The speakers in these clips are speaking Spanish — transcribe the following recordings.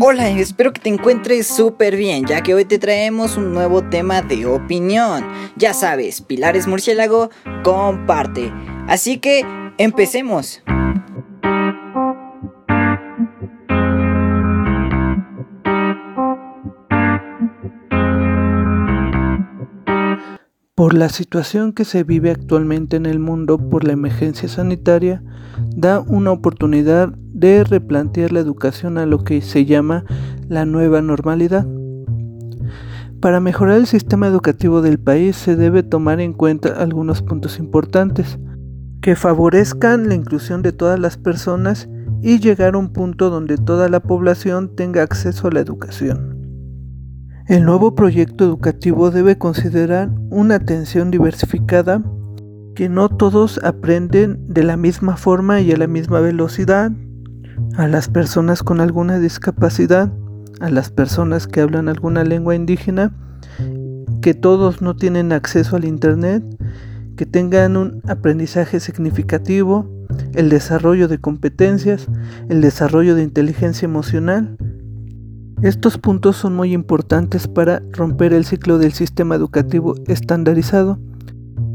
Hola, espero que te encuentres súper bien, ya que hoy te traemos un nuevo tema de opinión. Ya sabes, Pilares Murciélago comparte. Así que, empecemos. Por la situación que se vive actualmente en el mundo por la emergencia sanitaria, da una oportunidad de replantear la educación a lo que se llama la nueva normalidad. Para mejorar el sistema educativo del país se debe tomar en cuenta algunos puntos importantes que favorezcan la inclusión de todas las personas y llegar a un punto donde toda la población tenga acceso a la educación. El nuevo proyecto educativo debe considerar una atención diversificada, que no todos aprenden de la misma forma y a la misma velocidad, a las personas con alguna discapacidad, a las personas que hablan alguna lengua indígena, que todos no tienen acceso al Internet, que tengan un aprendizaje significativo, el desarrollo de competencias, el desarrollo de inteligencia emocional, estos puntos son muy importantes para romper el ciclo del sistema educativo estandarizado,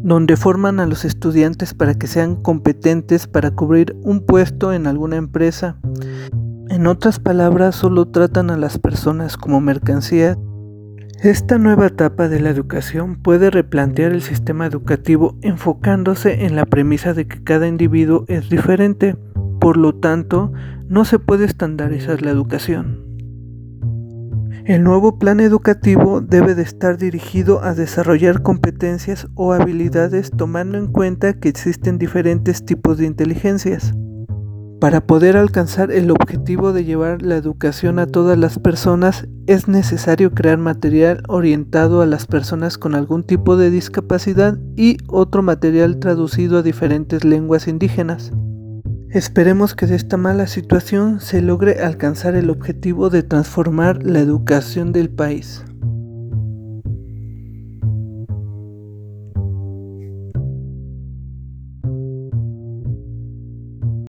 donde forman a los estudiantes para que sean competentes para cubrir un puesto en alguna empresa. En otras palabras, solo tratan a las personas como mercancías. Esta nueva etapa de la educación puede replantear el sistema educativo enfocándose en la premisa de que cada individuo es diferente, por lo tanto, no se puede estandarizar la educación. El nuevo plan educativo debe de estar dirigido a desarrollar competencias o habilidades tomando en cuenta que existen diferentes tipos de inteligencias. Para poder alcanzar el objetivo de llevar la educación a todas las personas es necesario crear material orientado a las personas con algún tipo de discapacidad y otro material traducido a diferentes lenguas indígenas. Esperemos que de esta mala situación se logre alcanzar el objetivo de transformar la educación del país.